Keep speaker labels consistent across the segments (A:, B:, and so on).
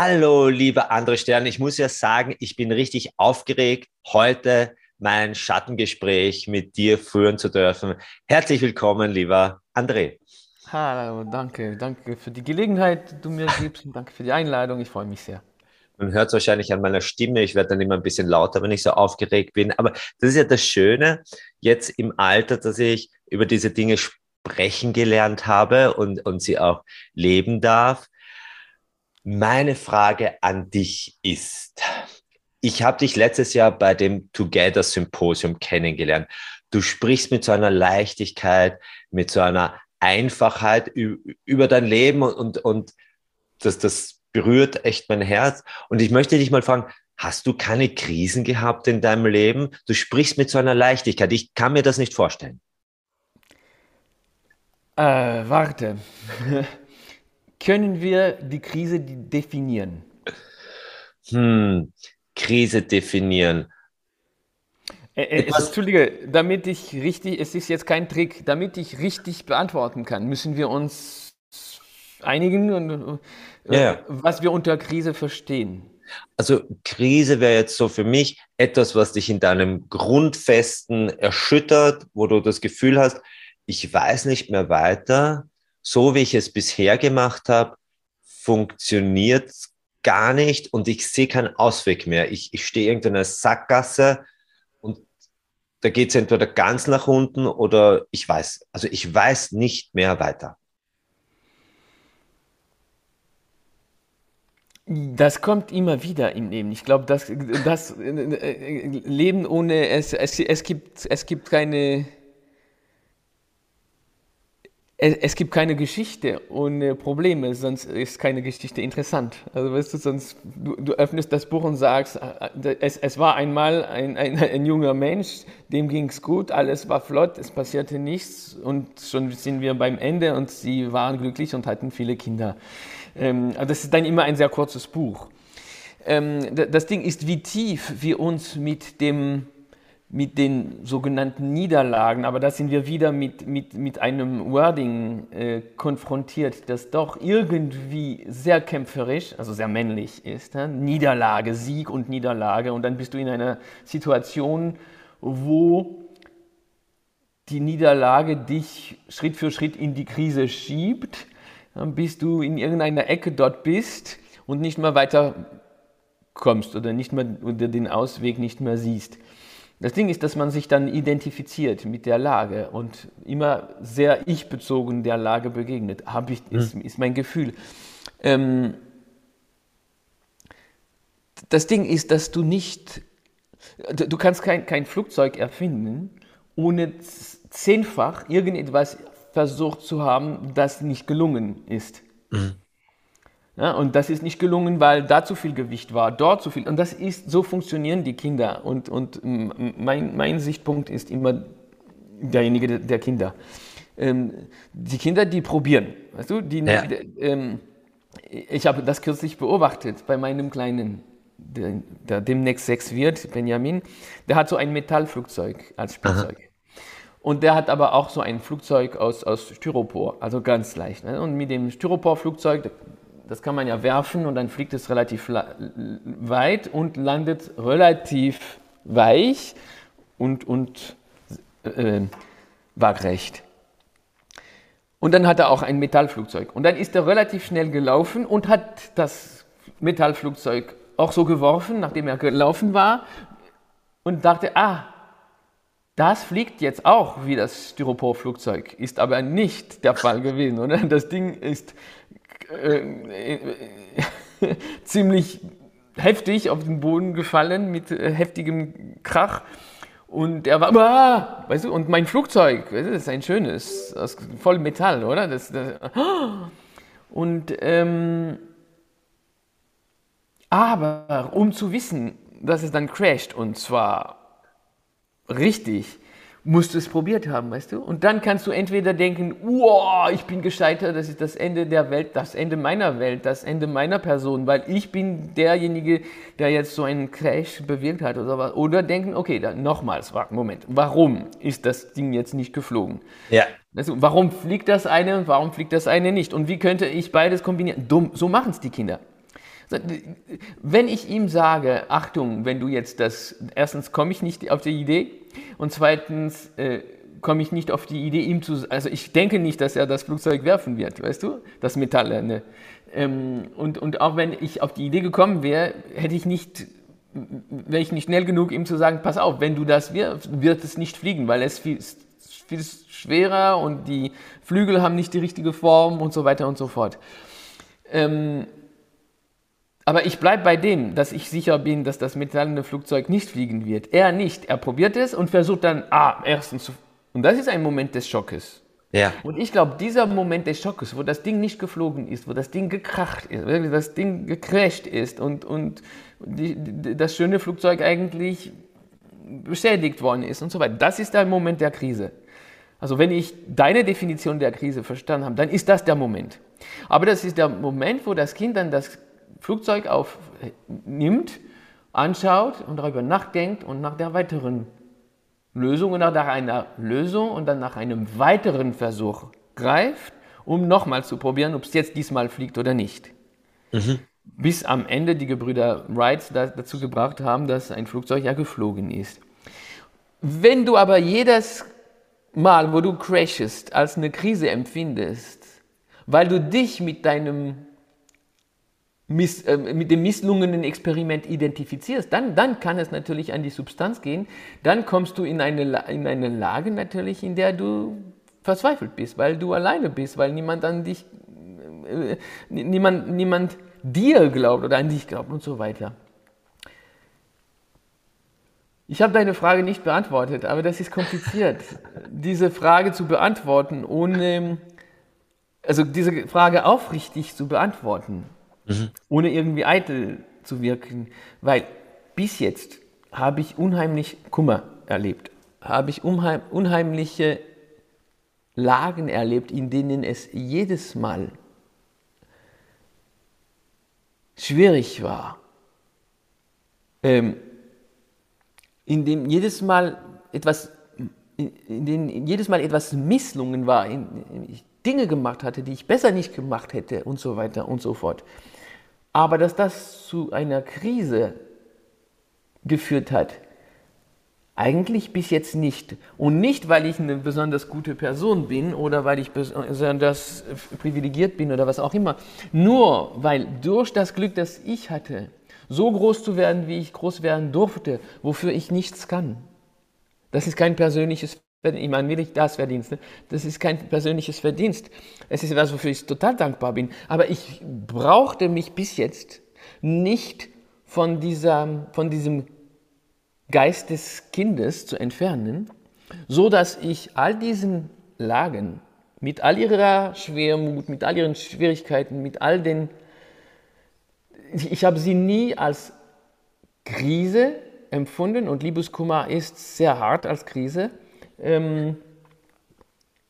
A: Hallo, lieber André Stern. Ich muss ja sagen, ich bin richtig aufgeregt, heute mein Schattengespräch mit dir führen zu dürfen. Herzlich willkommen, lieber André.
B: Hallo, danke. Danke für die Gelegenheit, die du mir gibst und danke für die Einladung. Ich freue mich sehr.
A: Man hört es wahrscheinlich an meiner Stimme. Ich werde dann immer ein bisschen lauter, wenn ich so aufgeregt bin. Aber das ist ja das Schöne jetzt im Alter, dass ich über diese Dinge sprechen gelernt habe und, und sie auch leben darf. Meine Frage an dich ist, ich habe dich letztes Jahr bei dem Together Symposium kennengelernt. Du sprichst mit so einer Leichtigkeit, mit so einer Einfachheit über dein Leben und, und, und das, das berührt echt mein Herz. Und ich möchte dich mal fragen, hast du keine Krisen gehabt in deinem Leben? Du sprichst mit so einer Leichtigkeit. Ich kann mir das nicht vorstellen.
B: Äh, warte. Können wir die Krise definieren?
A: Hm, Krise definieren.
B: Äh, Entschuldige, damit ich richtig, es ist jetzt kein Trick, damit ich richtig beantworten kann, müssen wir uns einigen, und, äh, ja. was wir unter Krise verstehen.
A: Also Krise wäre jetzt so für mich etwas, was dich in deinem Grundfesten erschüttert, wo du das Gefühl hast, ich weiß nicht mehr weiter, so wie ich es bisher gemacht habe, funktioniert gar nicht und ich sehe keinen Ausweg mehr. Ich, ich stehe irgendwo in einer Sackgasse und da geht es entweder ganz nach unten oder ich weiß, also ich weiß nicht mehr weiter.
B: Das kommt immer wieder im Leben. Ich glaube, das, das äh, Leben ohne es, es, es, gibt, es gibt keine es, gibt keine Geschichte ohne Probleme, sonst ist keine Geschichte interessant. Also weißt du, sonst du, du öffnest das Buch und sagst, äh, es, es war einmal ein, ein, ein junger Mensch, dem ging es gut, alles war flott, es passierte nichts und schon sind wir beim Ende und sie waren glücklich und hatten viele Kinder. Ähm, das ist dann immer ein sehr kurzes Buch. Ähm, das Ding ist, wie tief wir uns mit dem mit den sogenannten Niederlagen, aber da sind wir wieder mit, mit, mit einem Wording äh, konfrontiert, das doch irgendwie sehr kämpferisch, also sehr männlich ist. Ja? Niederlage, Sieg und Niederlage. Und dann bist du in einer Situation, wo die Niederlage dich Schritt für Schritt in die Krise schiebt, bis du in irgendeiner Ecke dort bist und nicht mehr weiter kommst oder nicht mehr oder den Ausweg nicht mehr siehst. Das Ding ist, dass man sich dann identifiziert mit der Lage und immer sehr ich-bezogen der Lage begegnet. Hab ich, ist, hm. ist mein Gefühl. Ähm, das Ding ist, dass du nicht, du kannst kein, kein Flugzeug erfinden, ohne zehnfach irgendetwas versucht zu haben, das nicht gelungen ist. Mhm. Ja, und das ist nicht gelungen, weil da zu viel Gewicht war, dort zu viel. Und das ist, so funktionieren die Kinder. Und, und mein, mein Sichtpunkt ist immer derjenige der Kinder. Ähm, die Kinder, die probieren. Weißt du, die, ja. ähm, ich habe das kürzlich beobachtet bei meinem Kleinen, der, der, demnächst sechs wird, Benjamin. Der hat so ein Metallflugzeug als Spielzeug. Aha. Und der hat aber auch so ein Flugzeug aus, aus Styropor, also ganz leicht. Ne? Und mit dem Styroporflugzeug, das kann man ja werfen und dann fliegt es relativ weit und landet relativ weich und, und äh, waagrecht. Und dann hat er auch ein Metallflugzeug. Und dann ist er relativ schnell gelaufen und hat das Metallflugzeug auch so geworfen, nachdem er gelaufen war und dachte, ah, das fliegt jetzt auch wie das Styroporflugzeug, ist aber nicht der Fall gewesen, oder? Das Ding ist äh, äh, ziemlich heftig auf den Boden gefallen mit äh, heftigem Krach. Und er war, ah, weißt du, und mein Flugzeug, weißt du, das ist ein schönes, aus voll Metall, oder? Das, das, und, ähm, aber um zu wissen, dass es dann crasht, und zwar richtig, musst du es probiert haben, weißt du? Und dann kannst du entweder denken, wow, ich bin gescheitert, das ist das Ende der Welt, das Ende meiner Welt, das Ende meiner Person, weil ich bin derjenige, der jetzt so einen Crash bewirkt hat oder was. Oder denken, okay, dann nochmals, Moment, warum ist das Ding jetzt nicht geflogen? Ja. Du, warum fliegt das eine und warum fliegt das eine nicht? Und wie könnte ich beides kombinieren? Dumm, so machen es die Kinder. Wenn ich ihm sage, Achtung, wenn du jetzt das, erstens komme ich nicht auf die Idee und zweitens äh, komme ich nicht auf die Idee, ihm zu, also ich denke nicht, dass er das Flugzeug werfen wird, weißt du, das Metall. Ne? Ähm, und, und auch wenn ich auf die Idee gekommen wäre, hätte ich nicht, wäre ich nicht schnell genug, ihm zu sagen, pass auf, wenn du das wirfst, wird es nicht fliegen, weil es viel, viel schwerer und die Flügel haben nicht die richtige Form und so weiter und so fort. Ähm, aber ich bleibe bei dem, dass ich sicher bin, dass das metallene Flugzeug nicht fliegen wird. Er nicht. Er probiert es und versucht dann, ah, erstens zu. Und das ist ein Moment des Schockes. Ja. Und ich glaube, dieser Moment des Schockes, wo das Ding nicht geflogen ist, wo das Ding gekracht ist, wirklich das Ding gecrasht ist und, und die, die, das schöne Flugzeug eigentlich beschädigt worden ist und so weiter, das ist der Moment der Krise. Also wenn ich deine Definition der Krise verstanden habe, dann ist das der Moment. Aber das ist der Moment, wo das Kind dann das Flugzeug aufnimmt, anschaut und darüber nachdenkt und nach der weiteren Lösung und nach einer Lösung und dann nach einem weiteren Versuch greift, um nochmal zu probieren, ob es jetzt diesmal fliegt oder nicht. Mhm. Bis am Ende die Gebrüder Wright dazu gebracht haben, dass ein Flugzeug ja geflogen ist. Wenn du aber jedes Mal, wo du crashest, als eine Krise empfindest, weil du dich mit deinem miss, äh, mit dem misslungenen Experiment identifizierst, dann, dann kann es natürlich an die Substanz gehen. Dann kommst du in eine, in eine Lage natürlich, in der du verzweifelt bist, weil du alleine bist, weil niemand an dich, äh, niemand, niemand dir glaubt oder an dich glaubt und so weiter. Ich habe deine Frage nicht beantwortet, aber das ist kompliziert, diese Frage zu beantworten, ohne, also diese Frage aufrichtig zu beantworten mhm. ohne irgendwie eitel zu wirken, weil bis jetzt habe ich unheimlich Kummer erlebt, habe ich unheim, unheimliche Lagen erlebt, in denen es jedes Mal schwierig war, ähm, in dem jedes Mal etwas, in dem jedes Mal etwas misslungen war, in, in ich Dinge gemacht hatte, die ich besser nicht gemacht hätte und so weiter und so fort. Aber dass das zu einer Krise geführt hat, eigentlich bis jetzt nicht. Und nicht, weil ich eine besonders gute Person bin oder weil ich besonders privilegiert bin oder was auch immer. Nur weil durch das Glück, das ich hatte, so groß zu werden, wie ich groß werden durfte, wofür ich nichts kann. Das ist kein persönliches ich meine will ich das Verdienst. Ne? Das ist kein persönliches Verdienst. Es ist etwas, wofür ich total dankbar bin. Aber ich brauchte mich bis jetzt nicht von, dieser, von diesem Geist des Kindes zu entfernen, so dass ich all diesen Lagen mit all ihrer Schwermut, mit all ihren Schwierigkeiten, mit all den, ich habe sie nie als Krise empfunden und Liebeskummer ist sehr hart als Krise ähm,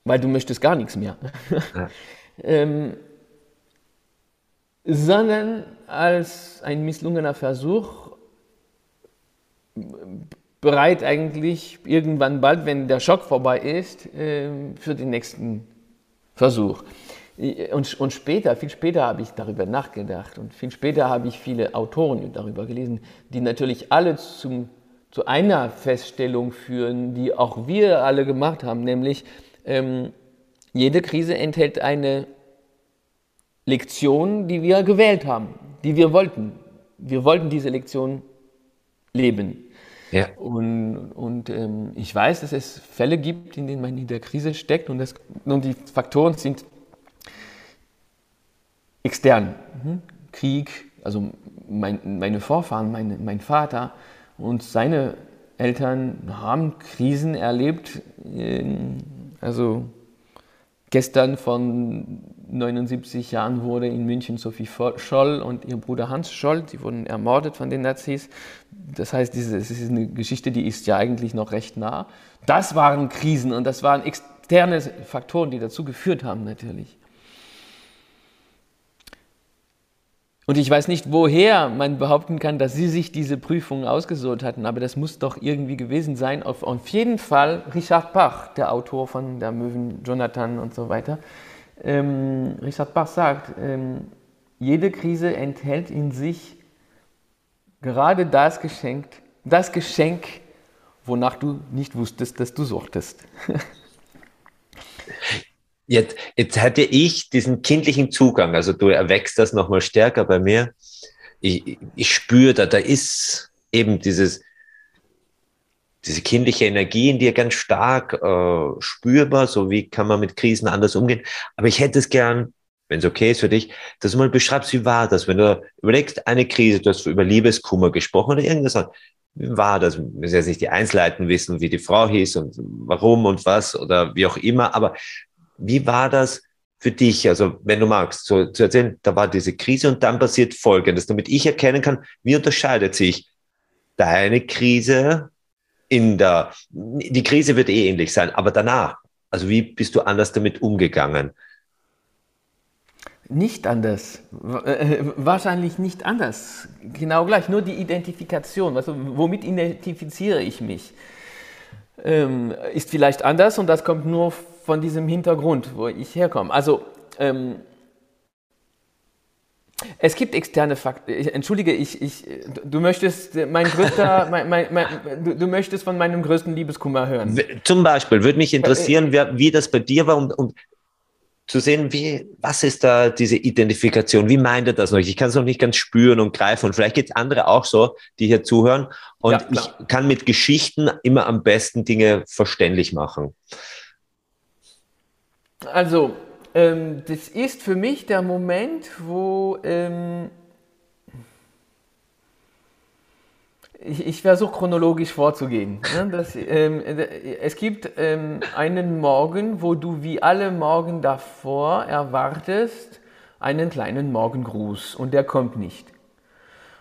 B: weil du möchtest gar nichts mehr. Ja. ähm, sondern als ein misslungener Versuch, bereit eigentlich irgendwann bald, wenn der Schock vorbei ist, äh, für den nächsten Versuch. Und, und, später, viel später habe ich darüber nachgedacht und viel später habe ich viele Autoren darüber gelesen, die natürlich alle zum zu einer Feststellung führen, die auch wir alle gemacht haben, nämlich ähm, jede Krise enthält eine Lektion, die wir gewählt haben, die wir wollten. Wir wollten diese Lektion leben. Ja. Und, und ähm, ich weiß, dass es Fälle gibt, in denen man in der Krise steckt und, das, und die Faktoren sind extern. Mhm. Krieg, also mein, meine Vorfahren, meine, mein Vater, und seine Eltern haben Krisen erlebt. Also gestern von 79 Jahren wurde in München Sophie Scholl und ihr Bruder Hans Scholl, die wurden ermordet von den Nazis. Das heißt, das ist eine Geschichte, die ist ja eigentlich noch recht nah. Das waren Krisen und das waren externe Faktoren, die dazu geführt haben natürlich. Und ich weiß nicht, woher man behaupten kann, dass sie sich diese Prüfung ausgesucht hatten, aber das muss doch irgendwie gewesen sein. Auf, auf jeden Fall Richard Bach, der Autor von Der Möwen, Jonathan und so weiter. Ähm, Richard Bach sagt, ähm, jede Krise enthält in sich gerade das Geschenk, das Geschenk, wonach du nicht wusstest, dass du suchtest.
A: Jetzt, jetzt hatte ich diesen kindlichen Zugang, also du erwächst das nochmal stärker bei mir. Ich, ich spüre da, da ist eben dieses, diese kindliche Energie in dir ganz stark äh, spürbar, so wie kann man mit Krisen anders umgehen. Aber ich hätte es gern, wenn es okay ist für dich, dass du mal beschreibst, wie war das, wenn du überlegst, eine Krise, du hast über Liebeskummer gesprochen oder irgendwas, wie war das? Wir müssen jetzt nicht die Einzelheiten wissen, wie die Frau hieß und warum und was oder wie auch immer, aber wie war das für dich? Also, wenn du magst, so zu erzählen, da war diese Krise und dann passiert Folgendes, damit ich erkennen kann, wie unterscheidet sich deine Krise in der, die Krise wird eh ähnlich sein, aber danach, also wie bist du anders damit umgegangen?
B: Nicht anders. Äh, wahrscheinlich nicht anders. Genau gleich. Nur die Identifikation. Also, womit identifiziere ich mich? Ähm, ist vielleicht anders und das kommt nur von diesem Hintergrund, wo ich herkomme. Also, ähm, es gibt externe Faktoren. Entschuldige, ich, ich, du möchtest mein größter, mein, mein, mein, du, du, möchtest von meinem größten Liebeskummer hören.
A: Zum Beispiel würde mich interessieren, wie, wie das bei dir war und, und zu sehen, wie, was ist da diese Identifikation? Wie meint er das noch? Ich kann es noch nicht ganz spüren und greifen. Und vielleicht gibt es andere auch so, die hier zuhören. Und ja, ich kann mit Geschichten immer am besten Dinge verständlich machen.
B: Also, ähm, das ist für mich der Moment, wo ähm, ich, ich versuche chronologisch vorzugehen. Ne? Das, ähm, es gibt ähm, einen Morgen, wo du wie alle Morgen davor erwartest einen kleinen Morgengruß und der kommt nicht.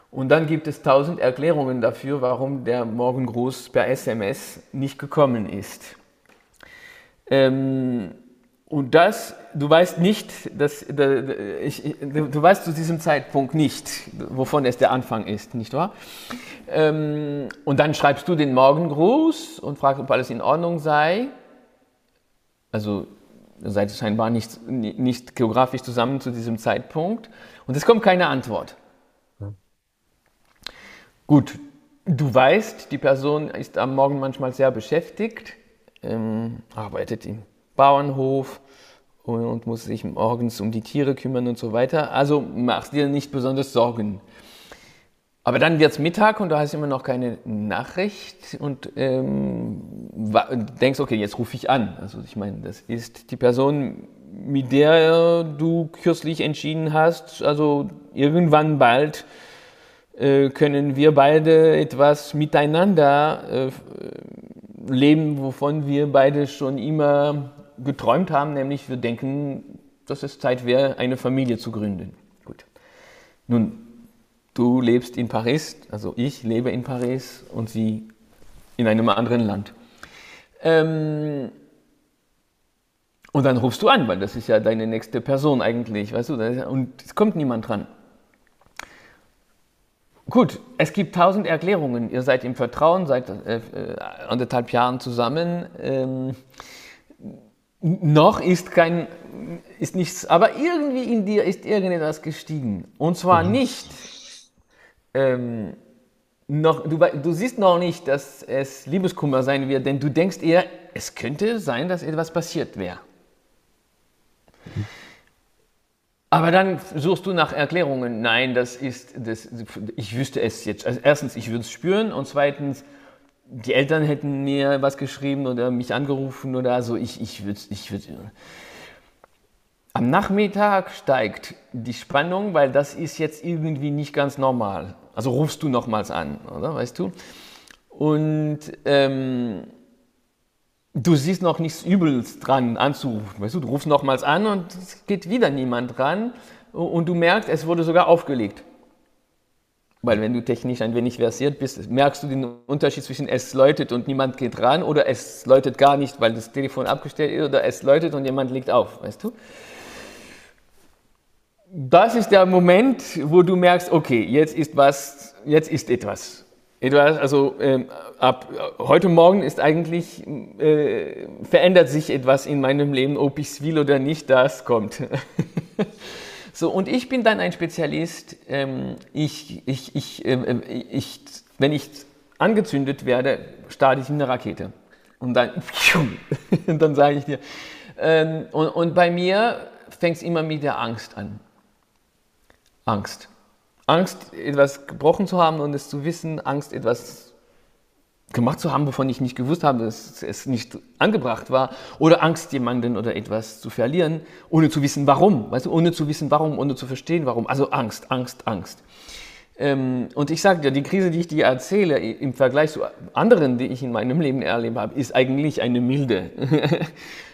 B: Und dann gibt es tausend Erklärungen dafür, warum der Morgengruß per SMS nicht gekommen ist. Ähm, und das, du weißt nicht, dass, ich, du weißt zu diesem Zeitpunkt nicht, wovon es der Anfang ist, nicht wahr? Ähm, und dann schreibst du den Morgengruß und fragst, ob alles in Ordnung sei. Also seid ihr scheinbar nicht, nicht geografisch zusammen zu diesem Zeitpunkt. Und es kommt keine Antwort. Gut, du weißt, die Person ist am Morgen manchmal sehr beschäftigt, ähm, arbeitet im Bauernhof und muss sich morgens um die Tiere kümmern und so weiter. Also machst dir nicht besonders Sorgen. Aber dann wird es Mittag und da hast du immer noch keine Nachricht und ähm, denkst, okay, jetzt rufe ich an. Also ich meine, das ist die Person, mit der du kürzlich entschieden hast, also irgendwann bald äh, können wir beide etwas miteinander äh, leben, wovon wir beide schon immer geträumt haben, nämlich wir denken, dass es Zeit wäre, eine Familie zu gründen. Gut. Nun, du lebst in Paris, also ich lebe in Paris und sie in einem anderen Land. Ähm, und dann rufst du an, weil das ist ja deine nächste Person eigentlich, weißt du, und es kommt niemand dran. Gut, es gibt tausend Erklärungen. Ihr seid im Vertrauen, seit äh, äh anderthalb Jahren zusammen. Ähm, noch ist kein, ist nichts, aber irgendwie in dir ist irgendetwas gestiegen. Und zwar mhm. nicht, ähm, noch, du, du siehst noch nicht, dass es Liebeskummer sein wird, denn du denkst eher, es könnte sein, dass etwas passiert wäre. Aber dann suchst du nach Erklärungen. Nein, das ist, das, ich wüsste es jetzt. Also erstens, ich würde es spüren und zweitens, die Eltern hätten mir was geschrieben oder mich angerufen oder so. Ich, ich würde. Ich würd, am Nachmittag steigt die Spannung, weil das ist jetzt irgendwie nicht ganz normal. Also rufst du nochmals an, oder? Weißt du? Und ähm, du siehst noch nichts Übels dran anzurufen. Weißt du, du rufst nochmals an und es geht wieder niemand dran. Und du merkst, es wurde sogar aufgelegt. Weil wenn du technisch ein wenig versiert bist, merkst du den Unterschied zwischen es läutet und niemand geht ran oder es läutet gar nicht, weil das Telefon abgestellt ist oder es läutet und jemand legt auf, weißt du? Das ist der Moment, wo du merkst, okay, jetzt ist was, jetzt ist etwas. etwas also äh, ab heute Morgen ist eigentlich, äh, verändert sich etwas in meinem Leben, ob ich es will oder nicht, das kommt. So, und ich bin dann ein Spezialist. Ähm, ich, ich, ich, ähm, ich, wenn ich angezündet werde, starte ich eine Rakete. Und dann, und dann sage ich dir. Ähm, und, und bei mir fängt es immer mit der Angst an. Angst. Angst, etwas gebrochen zu haben und es zu wissen, Angst, etwas gemacht zu haben, wovon ich nicht gewusst habe, dass es nicht angebracht war, oder Angst, jemanden oder etwas zu verlieren, ohne zu wissen, warum, weißt du, ohne zu wissen, warum, ohne zu verstehen, warum. Also Angst, Angst, Angst. Ähm, und ich sage dir, die Krise, die ich dir erzähle, im Vergleich zu anderen, die ich in meinem Leben erlebt habe, ist eigentlich eine milde.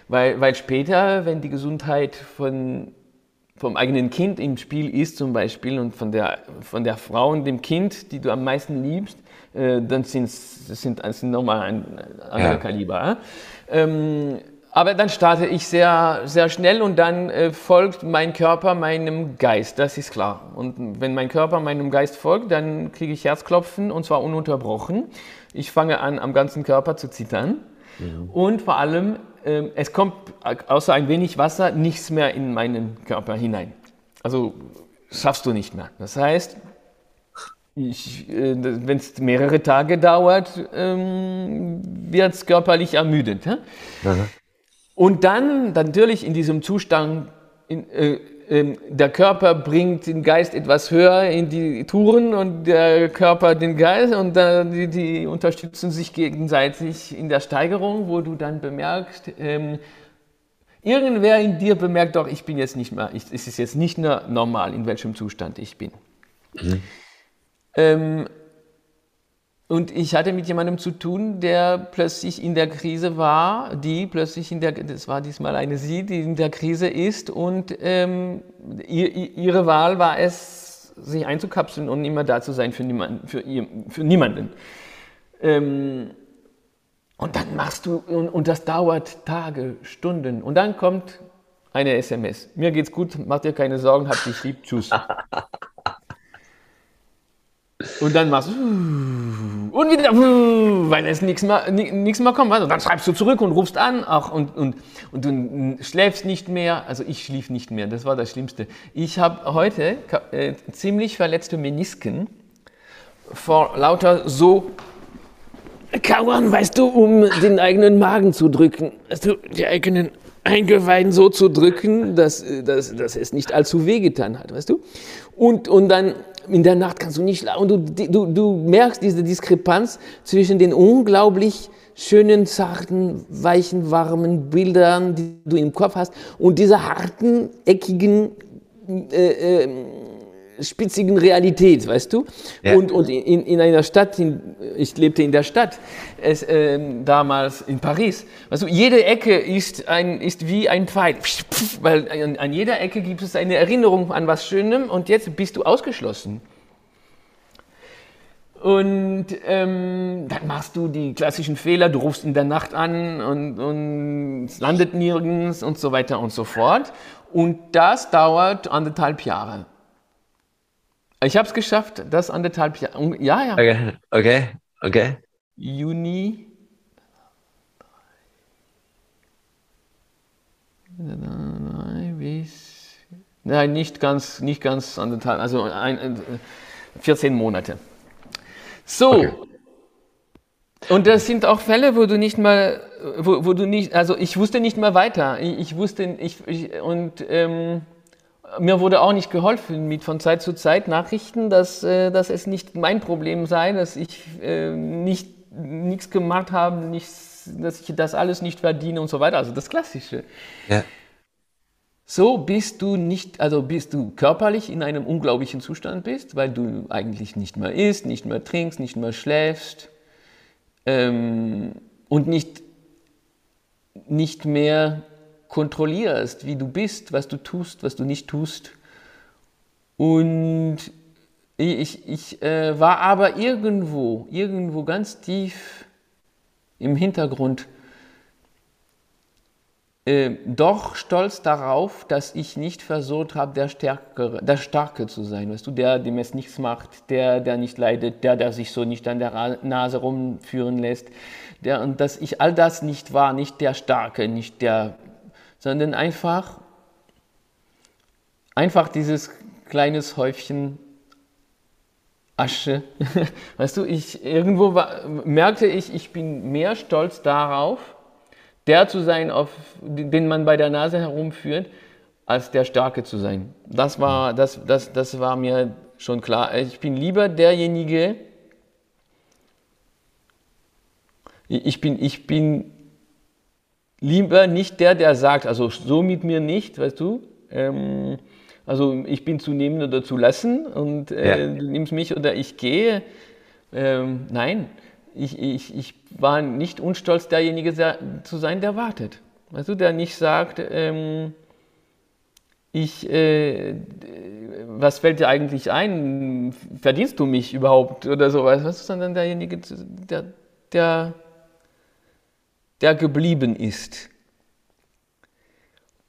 B: weil, weil später, wenn die Gesundheit von vom eigenen Kind im Spiel ist zum Beispiel und von der, von der Frau und dem Kind, die du am meisten liebst, äh, dann sind es sind, sind nochmal ein anderer ja. Kaliber. Ähm, aber dann starte ich sehr, sehr schnell und dann äh, folgt mein Körper meinem Geist, das ist klar. Und wenn mein Körper meinem Geist folgt, dann kriege ich Herzklopfen und zwar ununterbrochen. Ich fange an, am ganzen Körper zu zittern. Mhm. Und vor allem ähm, es kommt außer ein wenig Wasser nichts mehr in meinen Körper hinein. Also schaffst du nicht mehr. Das heißt, äh, wenn es mehrere Tage dauert, ähm, wird es körperlich ermüdet. Ja? Und dann, natürlich in diesem Zustand, in, äh, ähm, der Körper bringt den Geist etwas höher in die Touren und der Körper den Geist und die, die unterstützen sich gegenseitig in der Steigerung, wo du dann bemerkst, ähm, irgendwer in dir bemerkt doch, ich bin jetzt nicht mehr, ich, es ist jetzt nicht mehr normal, in welchem Zustand ich bin. Mhm. Ähm, und ich hatte mit jemandem zu tun, der plötzlich in der Krise war, die plötzlich in der, das war diesmal eine sie, die in der Krise ist und ähm, ihr, ihre Wahl war es, sich einzukapseln und immer da zu sein für niemanden. Für, ihr, für niemanden. Ähm, und dann machst du, und, und das dauert Tage, Stunden. Und dann kommt eine SMS. Mir geht's gut, mach dir keine Sorgen, hab dich lieb, tschüss. Und dann machst du und wieder weil es nichts mehr, nichts mehr kommt. Also dann schreibst du zurück und rufst an auch und, und, und du schläfst nicht mehr. Also ich schlief nicht mehr, das war das Schlimmste. Ich habe heute äh, ziemlich verletzte Menisken vor lauter so Kauern, weißt du, um den eigenen Magen zu drücken. Also die eigenen Eingeweiden so zu drücken, dass, dass, dass es nicht allzu wehgetan hat, weißt du? Und, und dann in der Nacht kannst du nicht schlafen. Und du, du, du merkst diese Diskrepanz zwischen den unglaublich schönen, zarten, weichen, warmen Bildern, die du im Kopf hast, und dieser harten, eckigen, äh, äh, spitzigen Realität, weißt du? Ja. Und, und in, in einer Stadt, in, ich lebte in der Stadt, es, äh, damals in Paris, weißt du, jede Ecke ist, ein, ist wie ein Pfeil, weil an, an jeder Ecke gibt es eine Erinnerung an was Schönem und jetzt bist du ausgeschlossen. Und ähm, dann machst du die klassischen Fehler, du rufst in der Nacht an und, und es landet nirgends und so weiter und so fort. Und das dauert anderthalb Jahre. Ich habe es geschafft, das anderthalb Jahre. Ja, ja.
A: Okay, okay, okay.
B: Juni. Nein, nicht ganz, nicht ganz anderthalb, also ein, 14 Monate. So. Okay. Und das sind auch Fälle, wo du nicht mal, wo, wo du nicht, also ich wusste nicht mehr weiter. Ich, ich wusste, ich, ich und ähm, mir wurde auch nicht geholfen mit von Zeit zu Zeit Nachrichten, dass, äh, dass es nicht mein Problem sei, dass ich äh, nicht nichts gemacht habe, nichts, dass ich das alles nicht verdiene und so weiter. Also das Klassische. Ja. So bist du nicht, also bist du körperlich in einem unglaublichen Zustand bist, weil du eigentlich nicht mehr isst, nicht mehr trinkst, nicht mehr schläfst ähm, und nicht, nicht mehr kontrollierst, wie du bist, was du tust, was du nicht tust. Und ich, ich äh, war aber irgendwo, irgendwo ganz tief im Hintergrund äh, doch stolz darauf, dass ich nicht versucht habe, der, Stärkere, der Starke zu sein, weißt du, der, dem es nichts macht, der, der nicht leidet, der, der sich so nicht an der Nase rumführen lässt, der, und dass ich all das nicht war, nicht der Starke, nicht der sondern einfach einfach dieses kleines Häufchen Asche. Weißt du, ich irgendwo war, merkte ich, ich bin mehr stolz darauf, der zu sein, auf, den man bei der Nase herumführt, als der Starke zu sein. Das war, das, das, das war mir schon klar. Ich bin lieber derjenige, ich bin, ich bin lieber nicht der, der sagt, also so mit mir nicht, weißt du, ähm, also ich bin zu nehmen oder zu lassen und äh, ja. du nimmst mich oder ich gehe. Ähm, nein, ich, ich, ich war nicht unstolz, derjenige zu sein, der wartet. Weißt du, der nicht sagt, ähm, ich, äh, was fällt dir eigentlich ein? Verdienst du mich überhaupt oder sowas? Weißt du, sondern derjenige, der, der, der geblieben ist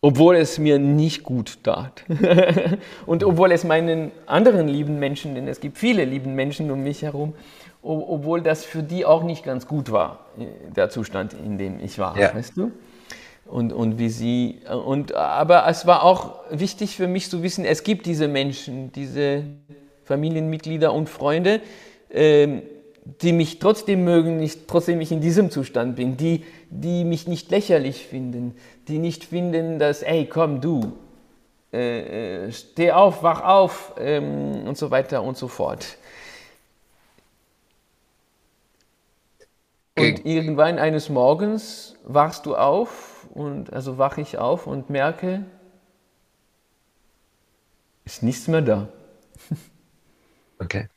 B: obwohl es mir nicht gut tat. und obwohl es meinen anderen lieben Menschen, denn es gibt viele lieben Menschen um mich herum, obwohl das für die auch nicht ganz gut war, der Zustand, in dem ich war, ja. weißt du? Und, und wie sie, und, aber es war auch wichtig für mich zu wissen, es gibt diese Menschen, diese Familienmitglieder und Freunde, ähm, die mich trotzdem mögen, nicht, trotzdem ich in diesem Zustand bin, die, die mich nicht lächerlich finden, die nicht finden, dass, ey, komm du, äh, äh, steh auf, wach auf ähm, und so weiter und so fort. Und irgendwann eines Morgens wachst du auf und also wache ich auf und merke, ist nichts mehr da.
A: Okay.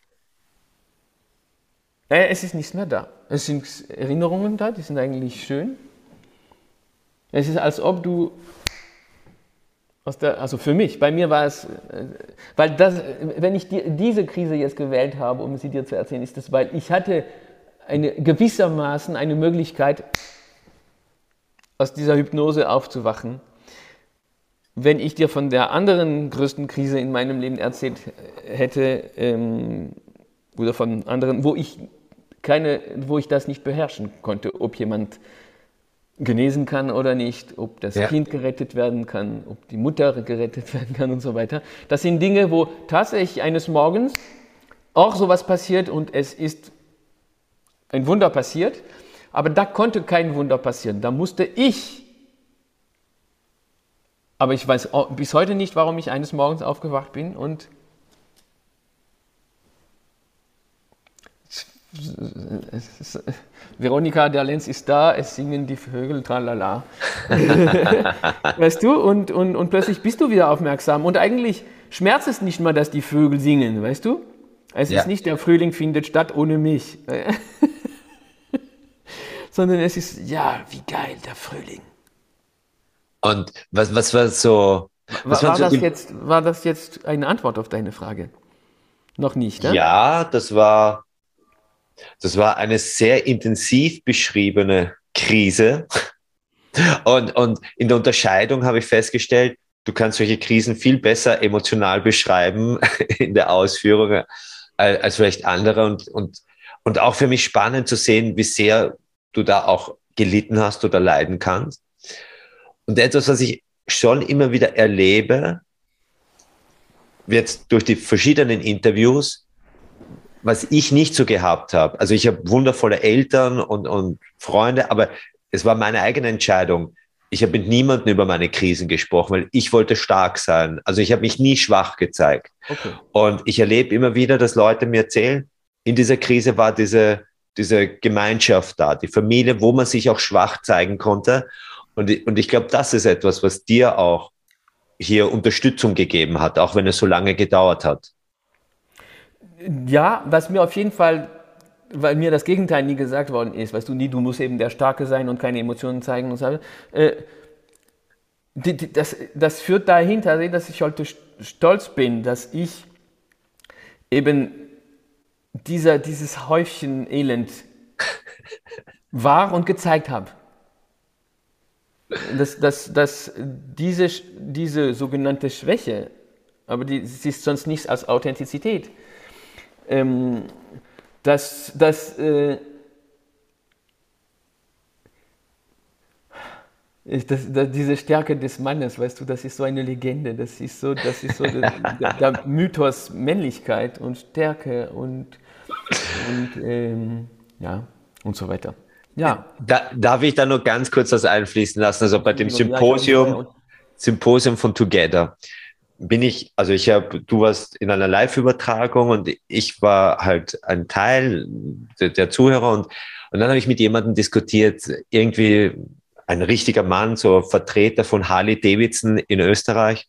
B: Äh, es ist nichts mehr da. Es sind Erinnerungen da, die sind eigentlich schön. Es ist, als ob du der, also für mich, bei mir war es, äh, weil das, wenn ich die, diese Krise jetzt gewählt habe, um sie dir zu erzählen, ist das, weil ich hatte eine, gewissermaßen eine Möglichkeit, aus dieser Hypnose aufzuwachen. Wenn ich dir von der anderen größten Krise in meinem Leben erzählt hätte, ähm, oder von anderen, wo ich keine, wo ich das nicht beherrschen konnte, ob jemand genesen kann oder nicht, ob das ja. Kind gerettet werden kann, ob die Mutter gerettet werden kann und so weiter. Das sind Dinge, wo tatsächlich eines Morgens auch sowas passiert und es ist ein Wunder passiert, aber da konnte kein Wunder passieren. Da musste ich, aber ich weiß bis heute nicht, warum ich eines Morgens aufgewacht bin und Veronika, der Lenz ist da, es singen die Vögel, tralala. weißt du, und, und, und plötzlich bist du wieder aufmerksam. Und eigentlich schmerzt es nicht mal, dass die Vögel singen, weißt du? Es ja. ist nicht, der Frühling findet statt ohne mich. Sondern es ist, ja, wie geil, der Frühling.
A: Und was, was war so.
B: Was war, war, so das jetzt, war das jetzt eine Antwort auf deine Frage? Noch nicht,
A: ne? Ja, das war das war eine sehr intensiv beschriebene Krise. Und, und in der Unterscheidung habe ich festgestellt, du kannst solche Krisen viel besser emotional beschreiben in der Ausführung als, als vielleicht andere. Und, und, und auch für mich spannend zu sehen, wie sehr du da auch gelitten hast oder leiden kannst. Und etwas, was ich schon immer wieder erlebe, jetzt durch die verschiedenen Interviews, was ich nicht so gehabt habe. Also ich habe wundervolle Eltern und, und Freunde, aber es war meine eigene Entscheidung. Ich habe mit niemandem über meine Krisen gesprochen, weil ich wollte stark sein. Also ich habe mich nie schwach gezeigt. Okay. Und ich erlebe immer wieder, dass Leute mir erzählen, in dieser Krise war diese, diese Gemeinschaft da, die Familie, wo man sich auch schwach zeigen konnte. Und, und ich glaube, das ist etwas, was dir auch hier Unterstützung gegeben hat, auch wenn es so lange gedauert hat.
B: Ja, was mir auf jeden Fall, weil mir das Gegenteil nie gesagt worden ist, weißt du, nie, du musst eben der Starke sein und keine Emotionen zeigen und so äh, das, das führt dahinter, dass ich heute stolz bin, dass ich eben dieser, dieses Häufchen Elend war und gezeigt habe. Dass, dass, dass diese, diese sogenannte Schwäche, aber die, sie ist sonst nichts als Authentizität, ähm, dass, dass äh, das, das, diese Stärke des Mannes, weißt du, das ist so eine Legende. Das ist so, das ist so der, der, Mythos Männlichkeit und Stärke und, und ähm, ja und so weiter.
A: Ja. Da, darf ich da nur ganz kurz das einfließen lassen? Also bei dem Symposium, Symposium von Together bin ich, also ich habe, du warst in einer Live-Übertragung und ich war halt ein Teil der, der Zuhörer und, und dann habe ich mit jemandem diskutiert, irgendwie ein richtiger Mann, so Vertreter von Harley Davidson in Österreich.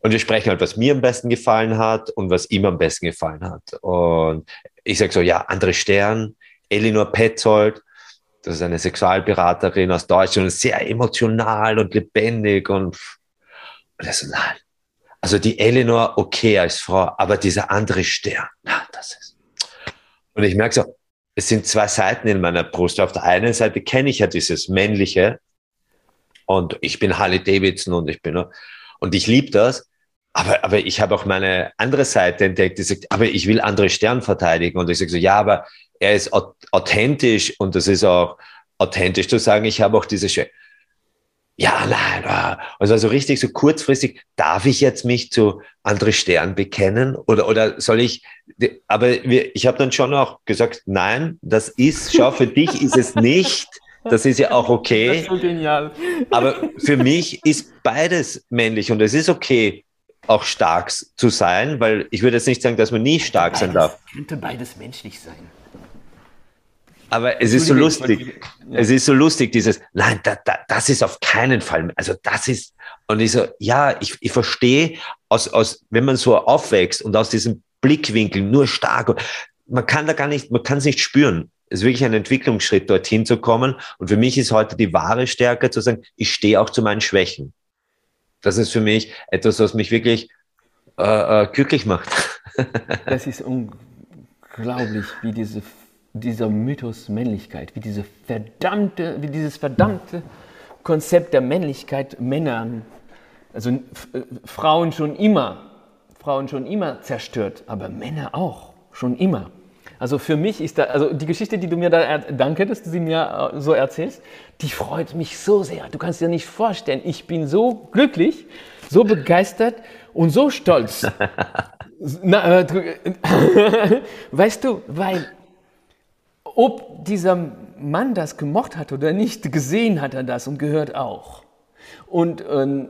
A: Und wir sprechen halt, was mir am besten gefallen hat und was ihm am besten gefallen hat. Und ich sage so, ja, André Stern, Elinor Petzold, das ist eine Sexualberaterin aus Deutschland, sehr emotional und lebendig und, und er so, nein. Also die Elinor okay als Frau, aber dieser andere Stern, na, das ist. Und ich merke so, es sind zwei Seiten in meiner Brust. Auf der einen Seite kenne ich ja dieses männliche und ich bin Harley Davidson und ich bin und ich liebe das. Aber, aber ich habe auch meine andere Seite entdeckt, die sagt, aber ich will andere Stern verteidigen. Und ich sage so, ja, aber er ist authentisch und das ist auch authentisch zu sagen, ich habe auch diese Sch ja, nein, ah. also, also richtig so kurzfristig, darf ich jetzt mich zu andere Stern bekennen oder, oder soll ich, aber wir, ich habe dann schon auch gesagt, nein, das ist, schau, für dich ist es nicht, das ist ja auch okay. Das ist so genial. Aber für mich ist beides männlich und es ist okay, auch stark zu sein, weil ich würde jetzt nicht sagen, dass man nie stark beides, sein darf.
B: Könnte beides menschlich sein.
A: Aber es ist so lustig. Es ist so lustig, dieses, nein, da, da, das ist auf keinen Fall. Also das ist, und ich so, ja, ich, ich verstehe, aus, aus, wenn man so aufwächst und aus diesem Blickwinkel nur stark, man kann da gar nicht, man kann es nicht spüren. Es ist wirklich ein Entwicklungsschritt, dorthin zu kommen. Und für mich ist heute die wahre Stärke zu sagen, ich stehe auch zu meinen Schwächen. Das ist für mich etwas, was mich wirklich äh, äh, glücklich macht.
B: das ist unglaublich, wie diese dieser Mythos Männlichkeit, wie diese verdammte, wie dieses verdammte Konzept der Männlichkeit Männern, also äh, Frauen schon immer, Frauen schon immer zerstört, aber Männer auch, schon immer. Also für mich ist da, also die Geschichte, die du mir da, danke, dass du sie mir äh, so erzählst, die freut mich so sehr. Du kannst dir nicht vorstellen, ich bin so glücklich, so begeistert und so stolz. Na, äh, weißt du, weil ob dieser Mann das gemocht hat oder nicht, gesehen hat er das und gehört auch. Und ähm,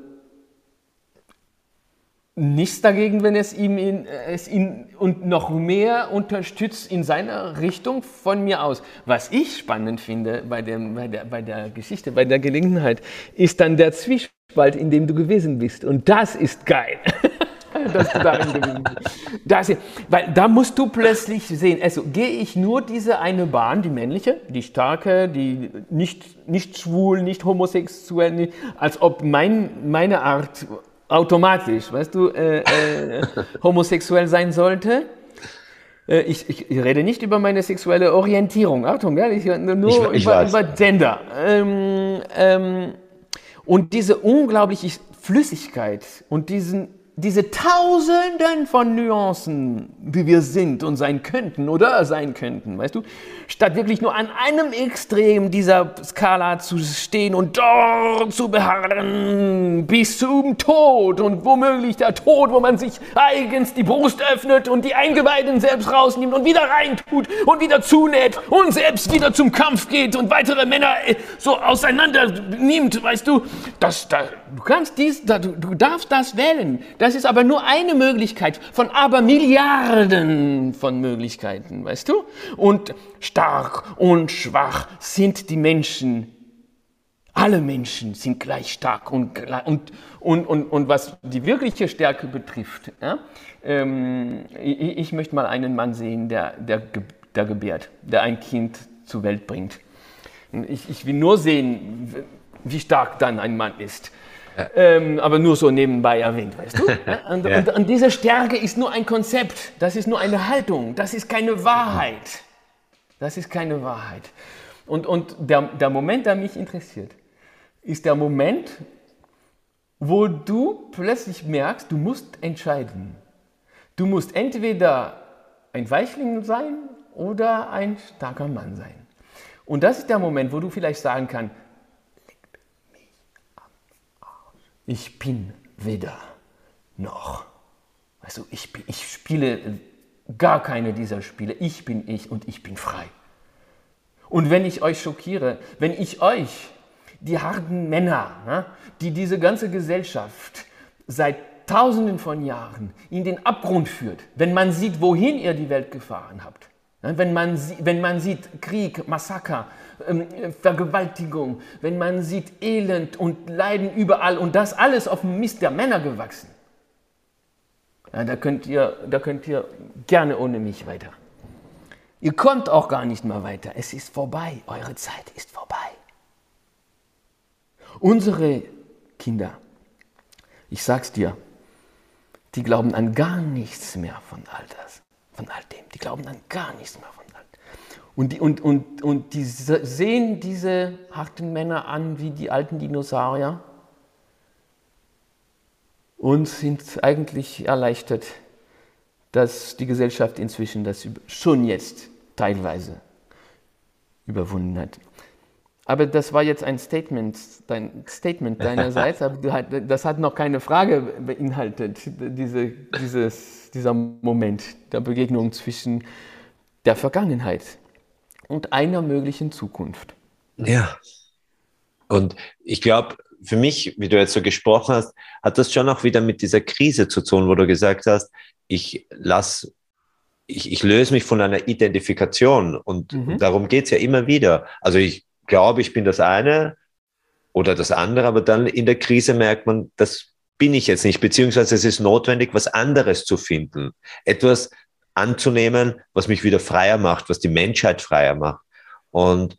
B: nichts dagegen, wenn es ihm in, es ihn und noch mehr unterstützt in seiner Richtung von mir aus. Was ich spannend finde bei, dem, bei, der, bei der Geschichte, bei der Gelegenheit, ist dann der Zwiespalt, in dem du gewesen bist. Und das ist geil. dass du darin bist. Das, weil da musst du plötzlich sehen, also gehe ich nur diese eine Bahn, die männliche, die starke, die nicht, nicht schwul, nicht homosexuell, als ob mein, meine Art automatisch, weißt du, äh, äh, homosexuell sein sollte. Äh, ich, ich, rede nicht über meine sexuelle Orientierung, Achtung, ja, ich, nur ich, über, über, Gender. Ähm, ähm, und diese unglaubliche Flüssigkeit und diesen diese Tausenden von Nuancen, wie wir sind und sein könnten oder sein könnten, weißt du, statt wirklich nur an einem Extrem dieser Skala zu stehen und dort zu beharren bis zum Tod und womöglich der Tod, wo man sich eigens die Brust öffnet und die Eingeweiden selbst rausnimmt und wieder reintut und wieder zunäht und selbst wieder zum Kampf geht und weitere Männer äh, so auseinander nimmt, weißt du, das, das Du kannst dies, du, darfst das wählen. Das ist aber nur eine Möglichkeit von aber Milliarden von Möglichkeiten, weißt du? Und stark und schwach sind die Menschen. Alle Menschen sind gleich stark und, und, und, und, und was die wirkliche Stärke betrifft, ja, ähm, ich, ich, möchte mal einen Mann sehen, der, der, der gebärt, der ein Kind zur Welt bringt. Ich, ich will nur sehen, wie stark dann ein Mann ist. Ja. Ähm, aber nur so nebenbei erwähnt, weißt du? Und, ja. und, und, diese Stärke ist nur ein Konzept, das ist nur eine Haltung, das ist keine Wahrheit. Das ist keine Wahrheit. Und, und der, der Moment, der mich interessiert, ist der Moment, wo du plötzlich merkst, du musst entscheiden. Du musst entweder ein Weichling sein oder ein starker Mann sein. Und das ist der Moment, wo du vielleicht sagen kannst, ich bin weder noch. Also ich, ich spiele gar keine dieser Spiele. Ich bin ich und ich bin frei. Und wenn ich euch schockiere, wenn ich euch, die harten Männer, ne, die diese ganze Gesellschaft seit Tausenden von Jahren in den Abgrund führt, wenn man sieht, wohin ihr die Welt gefahren habt, ne, wenn man, wenn man sieht Krieg, Massaker, ähm, Vergewaltigung, wenn man sieht Elend und Leiden überall und das alles auf dem Mist der Männer gewachsen, ja, da, könnt ihr, da könnt ihr gerne ohne mich weiter. Ihr kommt auch gar nicht mehr weiter. Es ist vorbei. Eure Zeit ist vorbei. Unsere Kinder, ich sag's dir, die glauben an gar nichts mehr von all das, von all dem. Die glauben an gar nichts mehr von und die, und, und, und die sehen diese harten Männer an wie die alten Dinosaurier und sind eigentlich erleichtert, dass die Gesellschaft inzwischen das schon jetzt teilweise überwunden hat. Aber das war jetzt ein Statement, dein Statement deinerseits, aber das hat noch keine Frage beinhaltet, diese, dieses, dieser Moment der Begegnung zwischen der Vergangenheit und einer möglichen Zukunft.
A: Ja. Und ich glaube, für mich, wie du jetzt so gesprochen hast, hat das schon auch wieder mit dieser Krise zu tun, wo du gesagt hast, ich lass, ich, ich löse mich von einer Identifikation und mhm. darum geht's ja immer wieder. Also ich glaube, ich bin das eine oder das andere, aber dann in der Krise merkt man, das bin ich jetzt nicht, beziehungsweise es ist notwendig, was anderes zu finden, etwas anzunehmen, was mich wieder freier macht, was die Menschheit freier macht. Und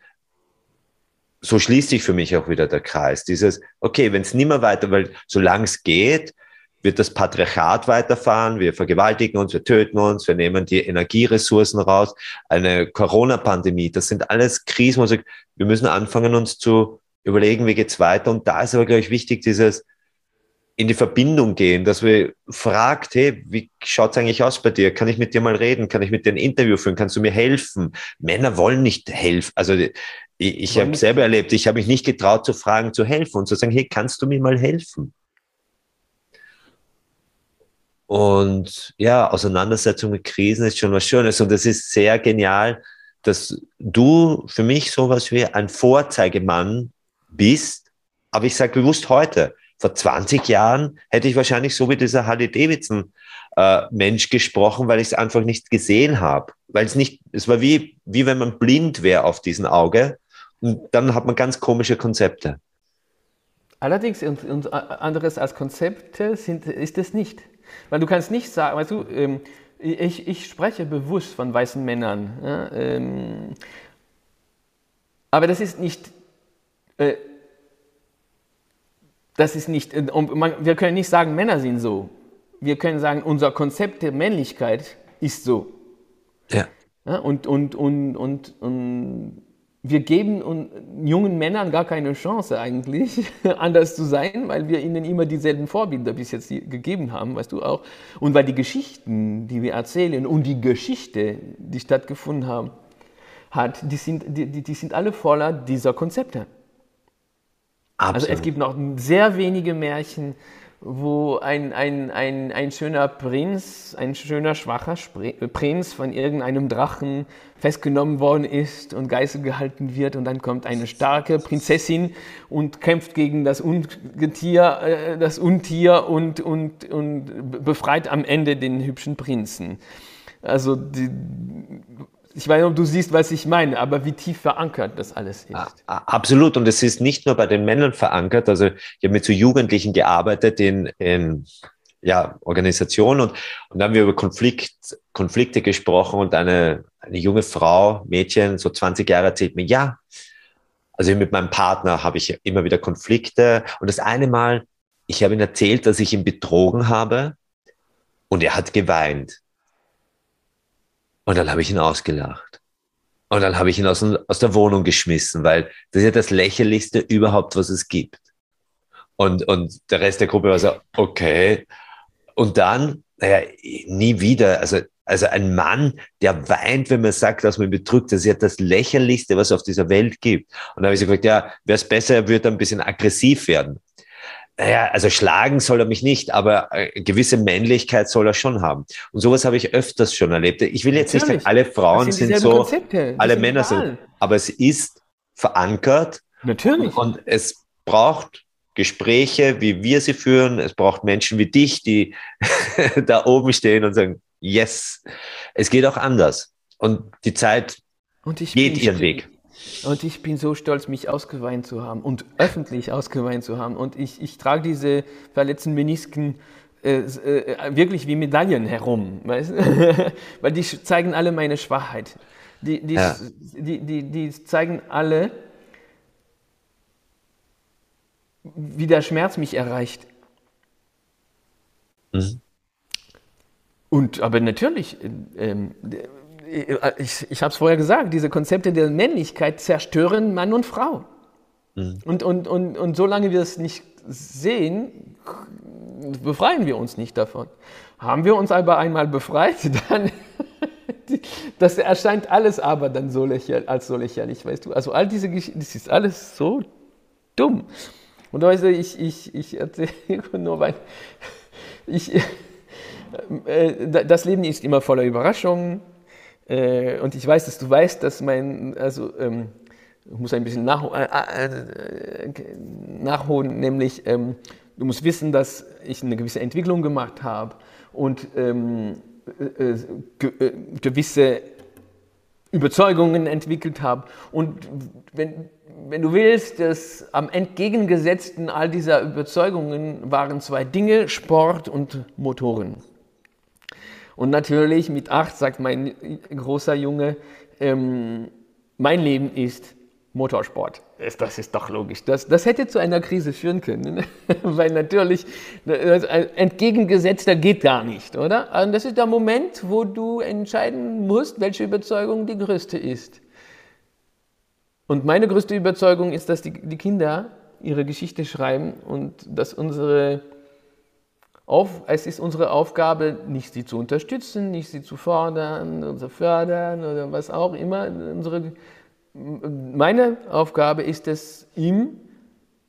A: so schließt sich für mich auch wieder der Kreis. Dieses, okay, wenn es nimmer weiter, weil solange es geht, wird das Patriarchat weiterfahren, wir vergewaltigen uns, wir töten uns, wir nehmen die Energieressourcen raus, eine Corona-Pandemie, das sind alles Krisen, wir müssen anfangen, uns zu überlegen, wie geht's weiter. Und da ist aber, glaube ich, wichtig, dieses in die Verbindung gehen, dass wir fragt, hey, wie schaut's eigentlich aus bei dir? Kann ich mit dir mal reden? Kann ich mit dir ein Interview führen? Kannst du mir helfen? Männer wollen nicht helfen. Also ich, ich habe selber erlebt, ich habe mich nicht getraut zu fragen, zu helfen und zu sagen, hey, kannst du mir mal helfen? Und ja, Auseinandersetzung mit Krisen ist schon was Schönes und es ist sehr genial, dass du für mich sowas wie ein Vorzeigemann bist. Aber ich sage bewusst heute, vor 20 Jahren hätte ich wahrscheinlich so wie dieser Harley Davidson äh, Mensch gesprochen, weil ich es einfach nicht gesehen habe. Weil es nicht, es war wie, wie wenn man blind wäre auf diesem Auge und dann hat man ganz komische Konzepte.
B: Allerdings, und, und anderes als Konzepte sind, ist es nicht. Weil du kannst nicht sagen, weißt du, ähm, ich, ich spreche bewusst von weißen Männern. Ja, ähm, aber das ist nicht, äh, das ist nicht, man, wir können nicht sagen, Männer sind so. Wir können sagen, unser Konzept der Männlichkeit ist so.
A: Ja.
B: ja und, und, und, und, und wir geben jungen Männern gar keine Chance eigentlich, anders zu sein, weil wir ihnen immer dieselben Vorbilder bis jetzt gegeben haben, weißt du auch. Und weil die Geschichten, die wir erzählen und die Geschichte, die stattgefunden haben, hat, die sind, die, die sind alle voller dieser Konzepte. Absolut. Also es gibt noch sehr wenige Märchen, wo ein, ein, ein, ein schöner Prinz, ein schöner schwacher Prinz von irgendeinem Drachen festgenommen worden ist und Geißel gehalten wird und dann kommt eine starke Prinzessin und kämpft gegen das Ungetier, äh, das Untier und, und, und befreit am Ende den hübschen Prinzen. Also die, ich weiß nicht, ob du siehst, was ich meine, aber wie tief verankert das alles ist.
A: Absolut. Und es ist nicht nur bei den Männern verankert. Also ich habe mit so Jugendlichen gearbeitet in, in ja, Organisationen und, und dann haben wir über Konflikt, Konflikte gesprochen und eine, eine junge Frau, Mädchen, so 20 Jahre, erzählt mir, ja, also mit meinem Partner habe ich immer wieder Konflikte. Und das eine Mal, ich habe ihm erzählt, dass ich ihn betrogen habe und er hat geweint. Und dann habe ich ihn ausgelacht. Und dann habe ich ihn aus, aus der Wohnung geschmissen, weil das ist ja das lächerlichste überhaupt, was es gibt. Und, und der Rest der Gruppe war so, okay. Und dann, naja, nie wieder. Also, also ein Mann, der weint, wenn man sagt, dass man ihn betrügt, das ist ja das lächerlichste, was es auf dieser Welt gibt. Und dann habe ich so gesagt, ja, wäre es besser, er würde ein bisschen aggressiv werden. Naja, also schlagen soll er mich nicht, aber äh, gewisse Männlichkeit soll er schon haben. Und sowas habe ich öfters schon erlebt. Ich will jetzt Natürlich. nicht sagen, alle Frauen sind, sind so, alle Männer sind, aber es ist verankert.
B: Natürlich.
A: Und es braucht Gespräche, wie wir sie führen. Es braucht Menschen wie dich, die da oben stehen und sagen, yes, es geht auch anders. Und die Zeit geht ihren Weg.
B: Und ich bin so stolz, mich ausgeweint zu haben und öffentlich ausgeweint zu haben. Und ich, ich trage diese verletzten Menisken äh, äh, wirklich wie Medaillen herum, weißt? weil die zeigen alle meine Schwachheit. Die, die, ja. die, die, die zeigen alle, wie der Schmerz mich erreicht. Mhm. Und aber natürlich, ähm, ich, ich habe es vorher gesagt, diese Konzepte der Männlichkeit zerstören Mann und Frau. Mhm. Und, und, und, und solange wir es nicht sehen, befreien wir uns nicht davon. Haben wir uns aber einmal befreit, dann das erscheint alles aber dann so lächerlich, als so lächerlich, weißt du. Also all diese Geschichten, das ist alles so dumm. Und weißt du, ich, ich, ich erzähle nur, weil ich, äh, das Leben ist immer voller Überraschungen. Äh, und ich weiß, dass du weißt, dass mein, also ähm, ich muss ein bisschen nach, äh, äh, nachholen, nämlich ähm, du musst wissen, dass ich eine gewisse Entwicklung gemacht habe und ähm, äh, äh ge äh, gewisse Überzeugungen entwickelt habe. Und wenn, wenn du willst, das am entgegengesetzten all dieser Überzeugungen waren zwei Dinge, Sport und Motoren. Und natürlich mit acht sagt mein großer Junge, ähm, mein Leben ist Motorsport. Das ist doch logisch. Das, das hätte zu einer Krise führen können, weil natürlich entgegengesetzter geht gar nicht, oder? Und das ist der Moment, wo du entscheiden musst, welche Überzeugung die größte ist. Und meine größte Überzeugung ist, dass die, die Kinder ihre Geschichte schreiben und dass unsere auf, es ist unsere Aufgabe, nicht sie zu unterstützen, nicht sie zu fordern oder zu fördern oder was auch immer. Unsere, meine Aufgabe ist es, ihm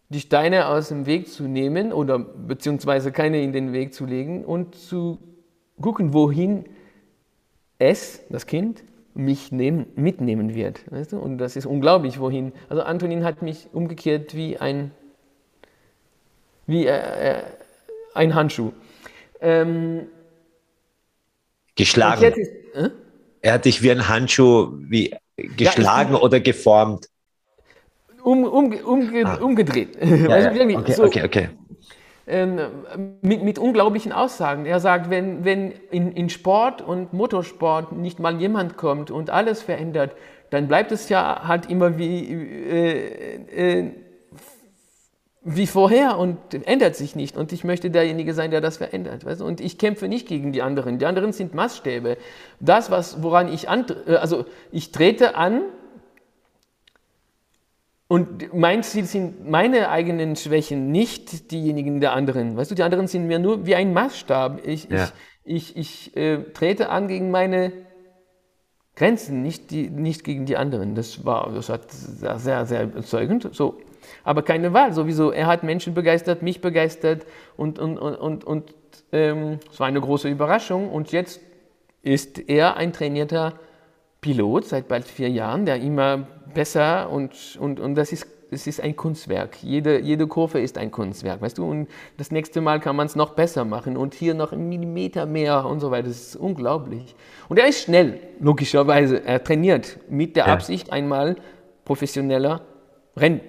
B: die Steine aus dem Weg zu nehmen oder beziehungsweise keine in den Weg zu legen und zu gucken, wohin es, das Kind, mich nehmen, mitnehmen wird. Weißt du? Und das ist unglaublich, wohin. Also Antonin hat mich umgekehrt wie ein, wie, äh, ein Handschuh. Ähm,
A: Geschlagen. Hätte, äh? Er hat dich wie ein Handschuh wie geschlagen ja, oder geformt.
B: Um, um, umge ah. Umgedreht.
A: Ja, ja. Okay, so, okay, okay.
B: Ähm, mit, mit, unglaublichen Aussagen. Er sagt, wenn, wenn in, in Sport und Motorsport nicht mal jemand kommt und alles verändert, dann bleibt es ja halt immer wie äh, äh, wie vorher und ändert sich nicht. Und ich möchte derjenige sein, der das verändert. Weißt? Und ich kämpfe nicht gegen die anderen. Die anderen sind Maßstäbe. Das, was, woran ich an, äh, also ich trete an und mein Ziel sind meine eigenen Schwächen, nicht diejenigen der anderen. Weißt du, die anderen sind mir nur wie ein Maßstab. Ich, ja. ich, ich, ich äh, trete an gegen meine Grenzen, nicht, die, nicht gegen die anderen. Das war, das hat sehr, sehr überzeugend. So, aber keine Wahl sowieso. Er hat Menschen begeistert, mich begeistert und, und, und, und, und ähm, es war eine große Überraschung. Und jetzt ist er ein trainierter Pilot seit bald vier Jahren, der immer besser und, und, und das ist es ist ein Kunstwerk. Jede, jede Kurve ist ein Kunstwerk, weißt du? Und das nächste Mal kann man es noch besser machen und hier noch einen Millimeter mehr und so weiter. Das ist unglaublich. Und er ist schnell, logischerweise. Er trainiert mit der ja. Absicht, einmal professioneller Renn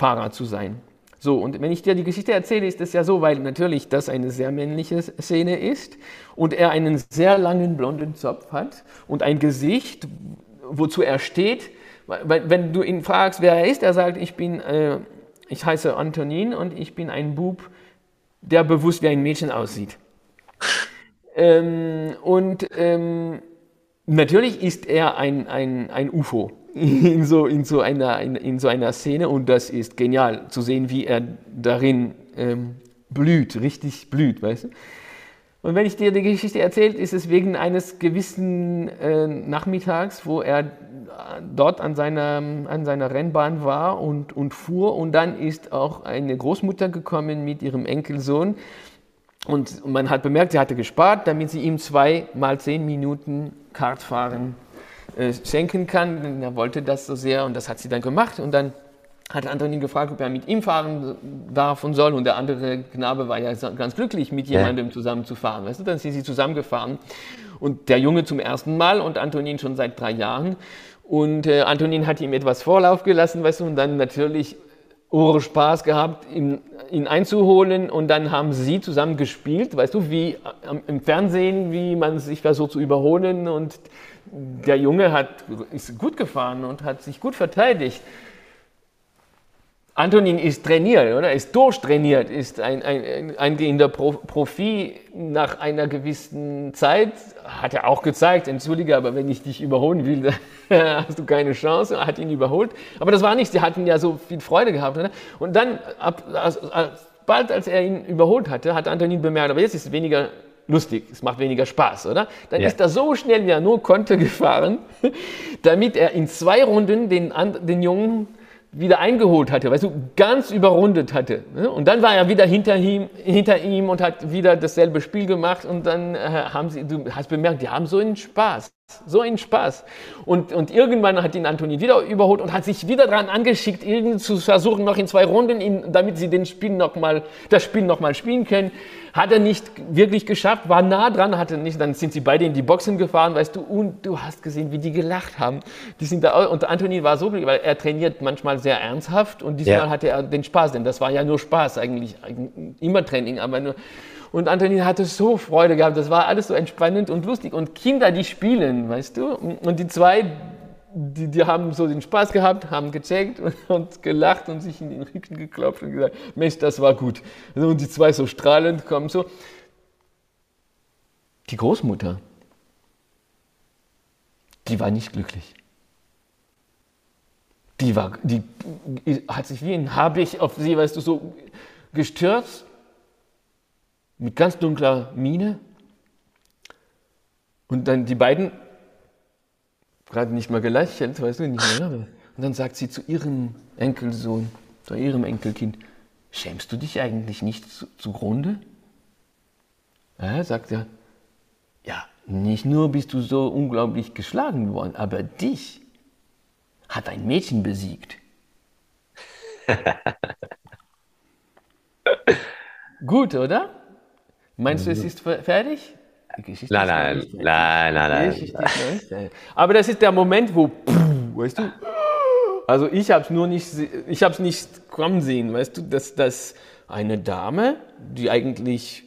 B: Fahrer zu sein. So, und wenn ich dir die Geschichte erzähle, ist es ja so, weil natürlich das eine sehr männliche Szene ist und er einen sehr langen blonden Zopf hat und ein Gesicht, wozu er steht. Wenn du ihn fragst, wer er ist, er sagt, ich bin, äh, ich heiße Antonin und ich bin ein Bub, der bewusst wie ein Mädchen aussieht. ähm, und ähm, natürlich ist er ein, ein, ein UFO in so, in, so einer, in, in, so einer Szene und das ist genial zu sehen, wie er darin ähm, blüht, richtig blüht, weißt du? Und wenn ich dir die Geschichte erzähle, ist es wegen eines gewissen äh, Nachmittags, wo er dort an seiner, an seiner Rennbahn war und, und fuhr. Und dann ist auch eine Großmutter gekommen mit ihrem Enkelsohn. Und man hat bemerkt, sie hatte gespart, damit sie ihm zwei mal zehn Minuten Kartfahren äh, schenken kann. Er wollte das so sehr und das hat sie dann gemacht. Und dann hat Antonin gefragt, ob er mit ihm fahren darf und soll. Und der andere Knabe war ja ganz glücklich, mit jemandem ja. zusammen zu fahren. Weißt du, dann sind sie zusammengefahren. Und der Junge zum ersten Mal und Antonin schon seit drei Jahren. Und äh, Antonin hat ihm etwas Vorlauf gelassen, weißt du, und dann natürlich Ure Spaß gehabt, ihn, ihn, einzuholen und dann haben sie zusammen gespielt, weißt du, wie im Fernsehen, wie man sich versucht zu überholen und der Junge hat, ist gut gefahren und hat sich gut verteidigt. Antonin ist trainiert, oder? Ist durchtrainiert, ist ein, ein, eingehender Profi nach einer gewissen Zeit. Hat er auch gezeigt, entschuldige, aber wenn ich dich überholen will, hast du keine Chance. Er hat ihn überholt. Aber das war nicht, sie hatten ja so viel Freude gehabt. Oder? Und dann, ab, als, als, bald als er ihn überholt hatte, hat Antonin bemerkt, aber jetzt ist es weniger lustig, es macht weniger Spaß, oder? Dann ja. ist er so schnell, wie er nur konnte, gefahren, damit er in zwei Runden den, den Jungen wieder eingeholt hatte, weißt du, ganz überrundet hatte. Ne? Und dann war er wieder hinter ihm, hinter ihm und hat wieder dasselbe Spiel gemacht und dann äh, haben sie, du hast bemerkt, die haben so einen Spaß, so einen Spaß. Und, und irgendwann hat ihn Antoni wieder überholt und hat sich wieder daran angeschickt, irgendwie zu versuchen, noch in zwei Runden, ihn, damit sie den Spiel noch mal, das Spiel nochmal spielen können. Hat er nicht wirklich geschafft, war nah dran, hatte nicht, dann sind sie beide in die Boxen gefahren, weißt du, und du hast gesehen, wie die gelacht haben. Die sind da, und Anthony war so, weil er trainiert manchmal sehr ernsthaft und diesmal ja. hatte er den Spaß, denn das war ja nur Spaß eigentlich, immer Training, aber nur, und Anthony hatte so Freude gehabt, das war alles so entspannend und lustig und Kinder, die spielen, weißt du, und die zwei, die, die haben so den Spaß gehabt, haben gecheckt und, und, gelacht und sich in den Rücken geklopft und gesagt, Mensch, das war gut. Und die zwei so strahlend kommen so. Die Großmutter, die war nicht glücklich. Die, war, die hat sich wie ein Habicht auf sie, weißt du, so gestürzt, mit ganz dunkler Miene. Und dann die beiden gerade nicht mal gelächelt, weißt du, nicht mehr. Und dann sagt sie zu ihrem Enkelsohn, zu ihrem Enkelkind, schämst du dich eigentlich nicht zu, zugrunde? Ja, sagt er, ja, nicht nur bist du so unglaublich geschlagen worden, aber dich hat ein Mädchen besiegt. Gut, oder? Meinst du, es ist fertig?
A: Geschichte nein, nein, nein, nein, nein,
B: Aber das ist der Moment, wo, weißt du, also ich habe es nur nicht, ich habe es nicht kommen sehen, weißt du, dass, dass eine Dame, die eigentlich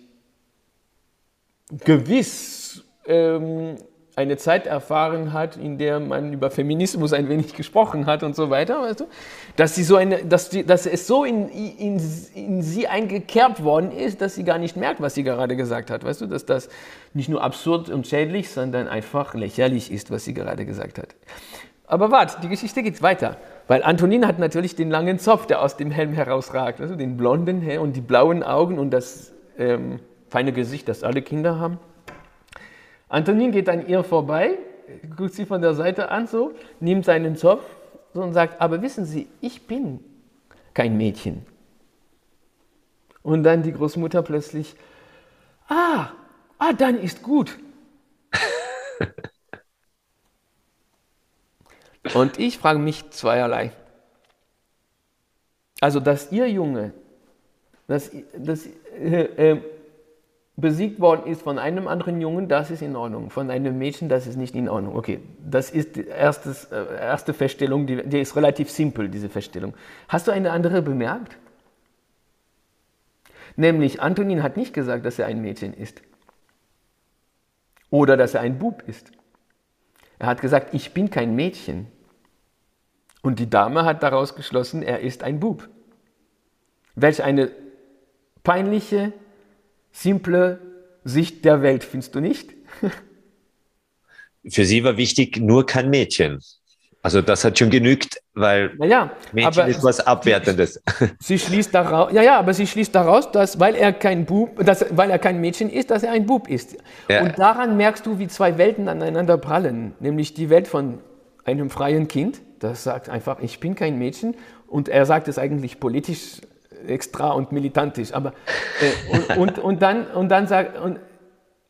B: gewiss ähm, eine Zeit erfahren hat, in der man über Feminismus ein wenig gesprochen hat und so weiter, weißt du? Dass, sie so eine, dass, die, dass es so in, in, in sie eingekerbt worden ist, dass sie gar nicht merkt, was sie gerade gesagt hat, weißt du? Dass das nicht nur absurd und schädlich, sondern einfach lächerlich ist, was sie gerade gesagt hat. Aber warte, die Geschichte geht weiter. Weil Antonin hat natürlich den langen Zopf, der aus dem Helm herausragt, also den blonden und die blauen Augen und das ähm, feine Gesicht, das alle Kinder haben. Antonin geht an ihr vorbei, guckt sie von der Seite an, so, nimmt seinen Zopf so, und sagt, aber wissen Sie, ich bin kein Mädchen. Und dann die Großmutter plötzlich, ah, ah, dann ist gut. und ich frage mich zweierlei. Also, dass ihr Junge, dass, dass äh, äh, besiegt worden ist von einem anderen Jungen, das ist in Ordnung. Von einem Mädchen, das ist nicht in Ordnung. Okay, das ist die erstes, äh, erste Feststellung, die, die ist relativ simpel, diese Feststellung. Hast du eine andere bemerkt? Nämlich, Antonin hat nicht gesagt, dass er ein Mädchen ist. Oder dass er ein Bub ist. Er hat gesagt, ich bin kein Mädchen. Und die Dame hat daraus geschlossen, er ist ein Bub. Welch eine peinliche simple Sicht der Welt, findest du nicht?
A: Für sie war wichtig, nur kein Mädchen. Also das hat schon genügt, weil
B: ja,
A: Mädchen ist was Abwertendes.
B: Sie schließt daraus, ja, ja, aber sie schließt daraus, dass weil er kein Bub, dass, weil er kein Mädchen ist, dass er ein Bub ist. Ja. Und daran merkst du, wie zwei Welten aneinander prallen, nämlich die Welt von einem freien Kind, das sagt einfach, ich bin kein Mädchen. Und er sagt es eigentlich politisch extra und militantisch. Aber, äh, und, und, und, dann, und dann sagt, und,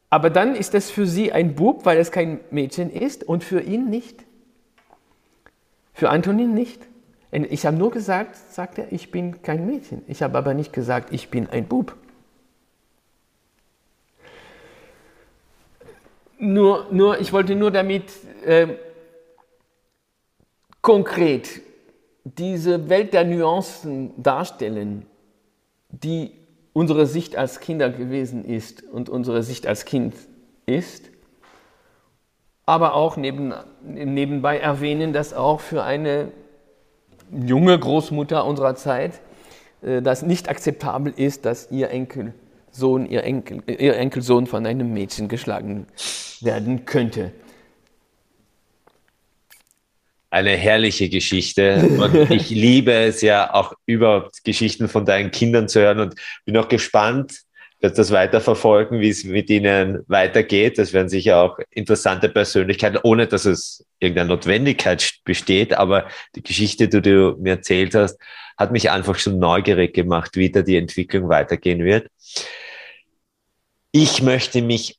B: aber dann ist es für sie ein Bub, weil es kein Mädchen ist und für ihn nicht. Für Antonin nicht. Ich habe nur gesagt, sagt er, ich bin kein Mädchen. Ich habe aber nicht gesagt, ich bin ein Bub. Nur, nur, ich wollte nur damit äh, konkret diese Welt der Nuancen darstellen, die unsere Sicht als Kinder gewesen ist und unsere Sicht als Kind ist, aber auch neben, nebenbei erwähnen, dass auch für eine junge Großmutter unserer Zeit äh, das nicht akzeptabel ist, dass ihr Enkelsohn, ihr, Enkel, ihr Enkelsohn von einem Mädchen geschlagen werden könnte
A: eine herrliche Geschichte. Und ich liebe es ja auch über Geschichten von deinen Kindern zu hören und bin auch gespannt, dass das weiterverfolgen, wie es mit ihnen weitergeht. Das werden sicher auch interessante Persönlichkeiten, ohne dass es irgendeine Notwendigkeit besteht. Aber die Geschichte, die du mir erzählt hast, hat mich einfach schon neugierig gemacht, wie da die Entwicklung weitergehen wird. Ich möchte mich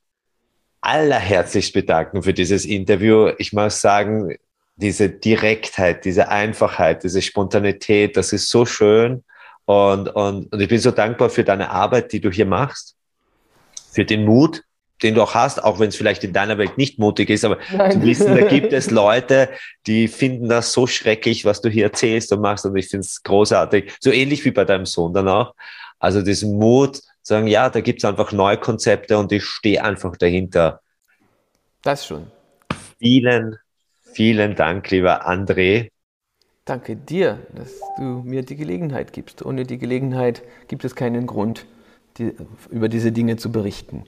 A: allerherzlichst bedanken für dieses Interview. Ich muss sagen, diese Direktheit, diese Einfachheit, diese Spontanität, das ist so schön. Und, und, und ich bin so dankbar für deine Arbeit, die du hier machst, für den Mut, den du auch hast, auch wenn es vielleicht in deiner Welt nicht mutig ist, aber Nein. zu wissen, da gibt es Leute, die finden das so schrecklich, was du hier erzählst und machst. Und ich finde es großartig, so ähnlich wie bei deinem Sohn dann auch. Also diesen Mut, sagen, ja, da gibt es einfach neue Konzepte und ich stehe einfach dahinter.
B: Das schon.
A: Vielen, Vielen Dank, lieber André.
B: Danke dir, dass du mir die Gelegenheit gibst. Ohne die Gelegenheit gibt es keinen Grund, die, über diese Dinge zu berichten.